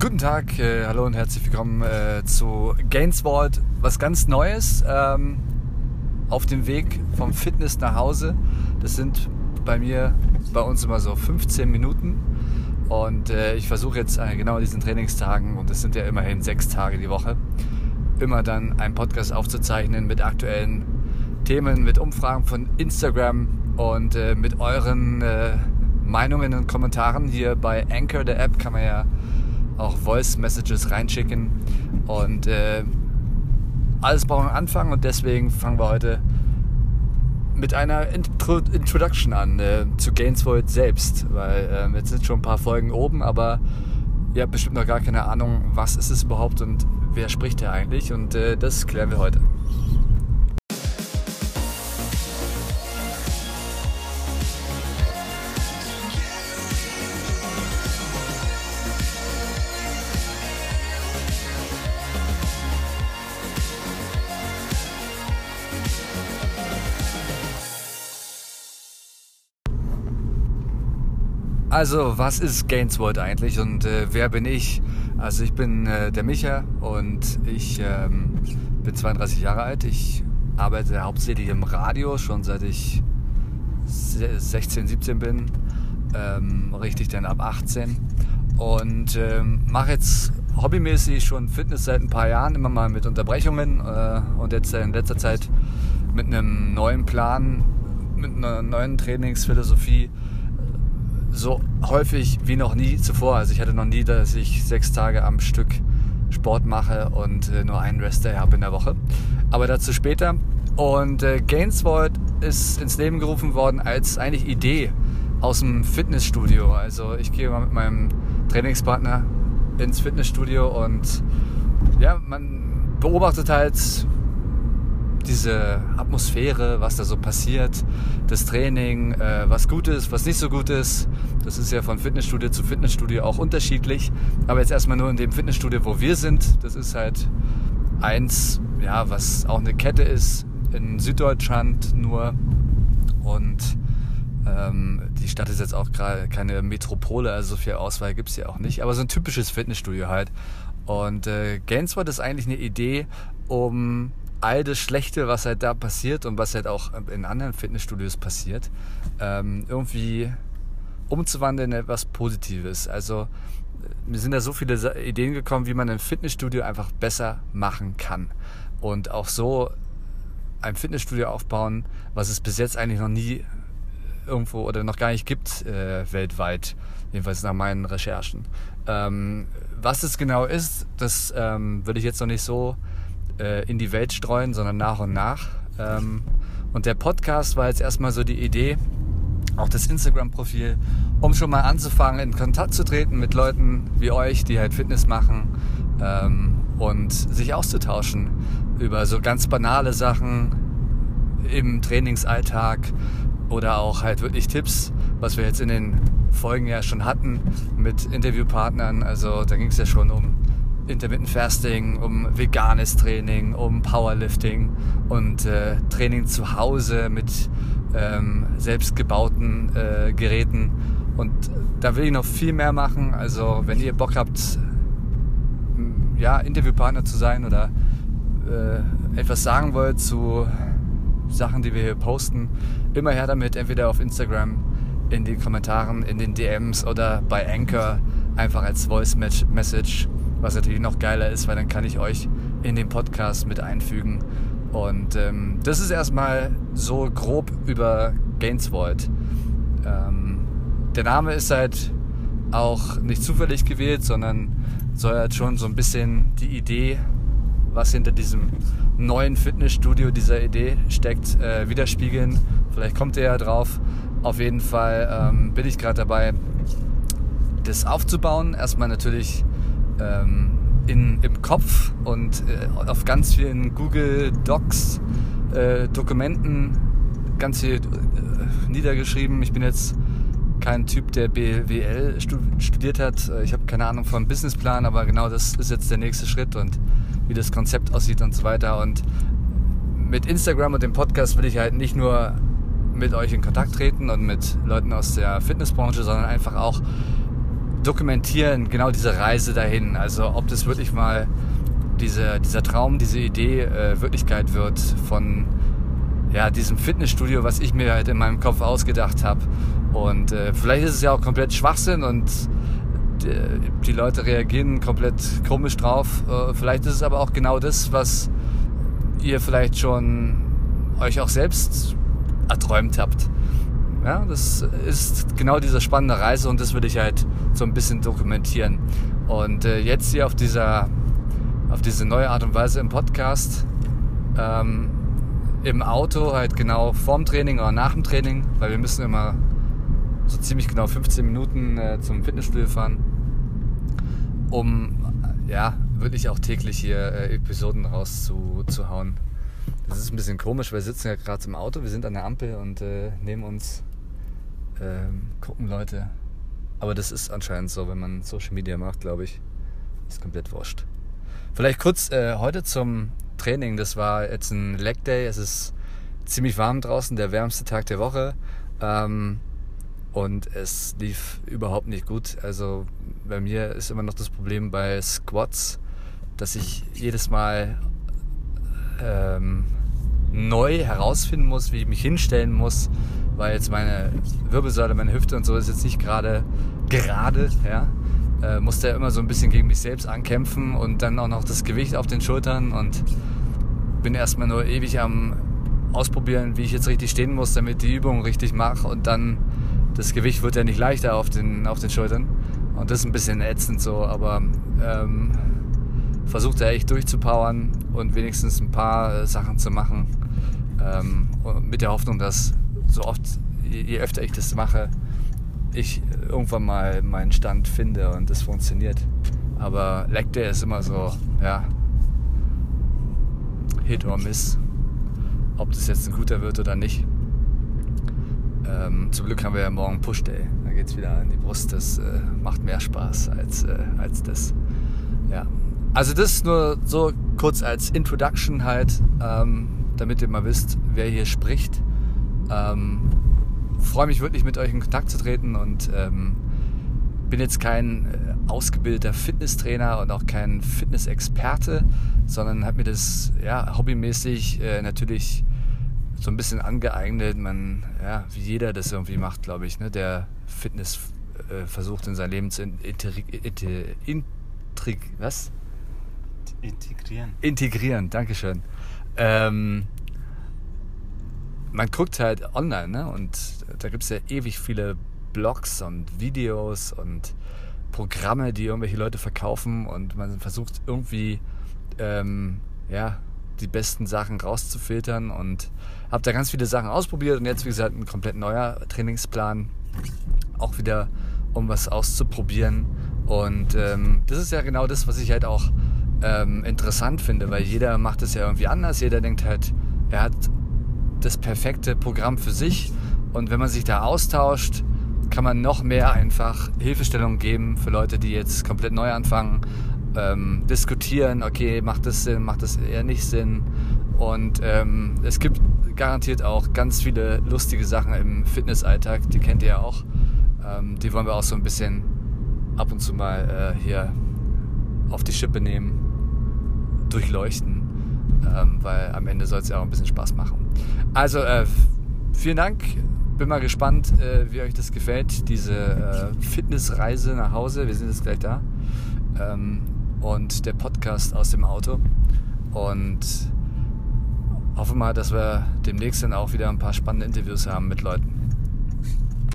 Guten Tag, äh, hallo und herzlich willkommen äh, zu Gainswald. Was ganz Neues ähm, auf dem Weg vom Fitness nach Hause. Das sind bei mir, bei uns immer so 15 Minuten. Und äh, ich versuche jetzt äh, genau an diesen Trainingstagen, und es sind ja immerhin sechs Tage die Woche, immer dann einen Podcast aufzuzeichnen mit aktuellen Themen, mit Umfragen von Instagram und äh, mit euren äh, Meinungen und Kommentaren. Hier bei Anchor, der App, kann man ja auch Voice Messages reinschicken. Und äh, alles braucht einen Anfang und deswegen fangen wir heute mit einer Intro Introduction an äh, zu Gainsfold selbst, weil äh, jetzt sind schon ein paar Folgen oben, aber ihr habt bestimmt noch gar keine Ahnung, was ist es überhaupt und wer spricht hier eigentlich und äh, das klären wir heute. Also, was ist Gainswood eigentlich und äh, wer bin ich? Also, ich bin äh, der Micha und ich ähm, bin 32 Jahre alt. Ich arbeite hauptsächlich im Radio, schon seit ich 16, 17 bin. Ähm, richtig dann ab 18. Und ähm, mache jetzt hobbymäßig schon Fitness seit ein paar Jahren, immer mal mit Unterbrechungen äh, und jetzt in letzter Zeit mit einem neuen Plan, mit einer neuen Trainingsphilosophie so häufig wie noch nie zuvor. Also ich hatte noch nie, dass ich sechs Tage am Stück Sport mache und äh, nur einen Rest Day habe in der Woche. Aber dazu später. Und äh, ist ins Leben gerufen worden als eigentlich Idee aus dem Fitnessstudio. Also ich gehe mal mit meinem Trainingspartner ins Fitnessstudio und ja, man beobachtet halt diese Atmosphäre, was da so passiert, das Training, äh, was gut ist, was nicht so gut ist. Das ist ja von Fitnessstudio zu Fitnessstudio auch unterschiedlich. Aber jetzt erstmal nur in dem Fitnessstudio, wo wir sind. Das ist halt eins, ja, was auch eine Kette ist in Süddeutschland nur. Und ähm, die Stadt ist jetzt auch gerade keine Metropole, also so viel Auswahl gibt es ja auch nicht. Aber so ein typisches Fitnessstudio halt. Und äh, Gainswald ist eigentlich eine Idee, um all das Schlechte, was halt da passiert und was halt auch in anderen Fitnessstudios passiert, ähm, irgendwie umzuwandeln in etwas Positives. Also mir sind da so viele Ideen gekommen, wie man ein Fitnessstudio einfach besser machen kann. Und auch so ein Fitnessstudio aufbauen, was es bis jetzt eigentlich noch nie irgendwo oder noch gar nicht gibt äh, weltweit, jedenfalls nach meinen Recherchen. Ähm, was es genau ist, das ähm, würde ich jetzt noch nicht so äh, in die Welt streuen, sondern nach und nach. Ähm, und der Podcast war jetzt erstmal so die Idee, auch das Instagram-Profil, um schon mal anzufangen, in Kontakt zu treten mit Leuten wie euch, die halt Fitness machen ähm, und sich auszutauschen über so ganz banale Sachen im Trainingsalltag oder auch halt wirklich Tipps, was wir jetzt in den Folgen ja schon hatten mit Interviewpartnern. Also da ging es ja schon um Intermittent Fasting, um veganes Training, um Powerlifting und äh, Training zu Hause mit ähm, selbstgebauten äh, Geräten. Und da will ich noch viel mehr machen. Also wenn ihr Bock habt, ja, Interviewpartner zu sein oder äh, etwas sagen wollt zu Sachen, die wir hier posten, immer her damit, entweder auf Instagram, in den Kommentaren, in den DMs oder bei Anchor einfach als Voice Message was natürlich noch geiler ist, weil dann kann ich euch in den Podcast mit einfügen. Und ähm, das ist erstmal so grob über Gainswald. Ähm, der Name ist halt auch nicht zufällig gewählt, sondern soll halt schon so ein bisschen die Idee, was hinter diesem neuen Fitnessstudio, dieser Idee steckt, äh, widerspiegeln. Vielleicht kommt ihr ja drauf. Auf jeden Fall ähm, bin ich gerade dabei, das aufzubauen. Erstmal natürlich ähm, in, im Kopf und äh, auf ganz vielen Google Docs äh, Dokumenten ganz viel äh, niedergeschrieben. Ich bin jetzt kein Typ, der BWL studiert hat. Äh, ich habe keine Ahnung vom Businessplan, aber genau das ist jetzt der nächste Schritt und wie das Konzept aussieht und so weiter. Und mit Instagram und dem Podcast will ich halt nicht nur mit euch in Kontakt treten und mit Leuten aus der Fitnessbranche, sondern einfach auch dokumentieren, genau diese Reise dahin. Also ob das wirklich mal diese, dieser Traum, diese Idee äh, Wirklichkeit wird von ja, diesem Fitnessstudio, was ich mir halt in meinem Kopf ausgedacht habe. Und äh, vielleicht ist es ja auch komplett Schwachsinn und die, Leute reagieren komplett komisch drauf. Äh, vielleicht ist es aber auch genau das, was ihr vielleicht schon euch auch selbst erträumt habt. Ja, das ist genau diese spannende Reise und das würde ich halt so ein bisschen dokumentieren. Und äh, jetzt hier auf dieser, auf diese neue Art und Weise im Podcast, ähm, im Auto halt genau vorm Training oder nach dem Training, weil wir müssen immer so ziemlich genau 15 Minuten äh, zum Fitnessstudio fahren, um ja wirklich auch täglich hier äh, Episoden rauszuhauen. Das ist ein bisschen komisch, weil wir sitzen ja gerade im Auto, wir sind an der Ampel und äh, nehmen uns ähm, gucken Leute. Aber das ist anscheinend so, wenn man Social Media macht, glaube ich. Ist komplett wurscht. Vielleicht kurz äh, heute zum Training. Das war jetzt ein Leg Day. Es ist ziemlich warm draußen, der wärmste Tag der Woche. Ähm, und es lief überhaupt nicht gut. Also bei mir ist immer noch das Problem bei Squats, dass ich jedes Mal ähm, neu herausfinden muss, wie ich mich hinstellen muss, weil jetzt meine Wirbelsäule, meine Hüfte und so ist jetzt nicht gerade gerade, ja. Äh, musste ja immer so ein bisschen gegen mich selbst ankämpfen und dann auch noch das Gewicht auf den Schultern und bin erstmal nur ewig am ausprobieren, wie ich jetzt richtig stehen muss, damit die Übung richtig mache und dann das Gewicht wird ja nicht leichter auf den, auf den Schultern und das ist ein bisschen ätzend so, aber ähm, versucht er echt durchzupowern und wenigstens ein paar Sachen zu machen ähm, mit der Hoffnung, dass so oft, je öfter ich das mache, ich irgendwann mal meinen Stand finde und das funktioniert. Aber Leg Day ist immer so, ja, Hit or Miss. Ob das jetzt ein guter wird oder nicht. Ähm, zum Glück haben wir ja morgen Push Day. Da geht es wieder an die Brust. Das äh, macht mehr Spaß als, äh, als das. Ja. Also das nur so kurz als Introduction halt, ähm, damit ihr mal wisst, wer hier spricht. Ähm, freue mich wirklich mit euch in Kontakt zu treten und ähm, bin jetzt kein äh, ausgebildeter Fitnesstrainer und auch kein Fitnessexperte, sondern habe mir das ja, hobbymäßig äh, natürlich so ein bisschen angeeignet. Man, ja, wie jeder das irgendwie macht, glaube ich, ne, der Fitness äh, versucht in sein Leben zu integrieren. was? Integrieren. Integrieren, Dankeschön. Ähm, man guckt halt online ne? und da gibt es ja ewig viele Blogs und Videos und Programme, die irgendwelche Leute verkaufen und man versucht irgendwie ähm, ja, die besten Sachen rauszufiltern und habe da ganz viele Sachen ausprobiert und jetzt wie gesagt ein komplett neuer Trainingsplan, auch wieder um was auszuprobieren und ähm, das ist ja genau das, was ich halt auch ähm, interessant finde, weil jeder macht es ja irgendwie anders, jeder denkt halt, er hat das perfekte Programm für sich. Und wenn man sich da austauscht, kann man noch mehr einfach Hilfestellung geben für Leute, die jetzt komplett neu anfangen, ähm, diskutieren, okay, macht das Sinn, macht das eher nicht Sinn. Und ähm, es gibt garantiert auch ganz viele lustige Sachen im Fitnessalltag, die kennt ihr ja auch. Ähm, die wollen wir auch so ein bisschen ab und zu mal äh, hier auf die Schippe nehmen, durchleuchten, ähm, weil am Ende soll es ja auch ein bisschen Spaß machen. Also äh, vielen Dank. Bin mal gespannt, äh, wie euch das gefällt, diese äh, Fitnessreise nach Hause. Wir sind jetzt gleich da. Ähm, und der Podcast aus dem Auto. Und hoffe mal, dass wir demnächst dann auch wieder ein paar spannende Interviews haben mit Leuten.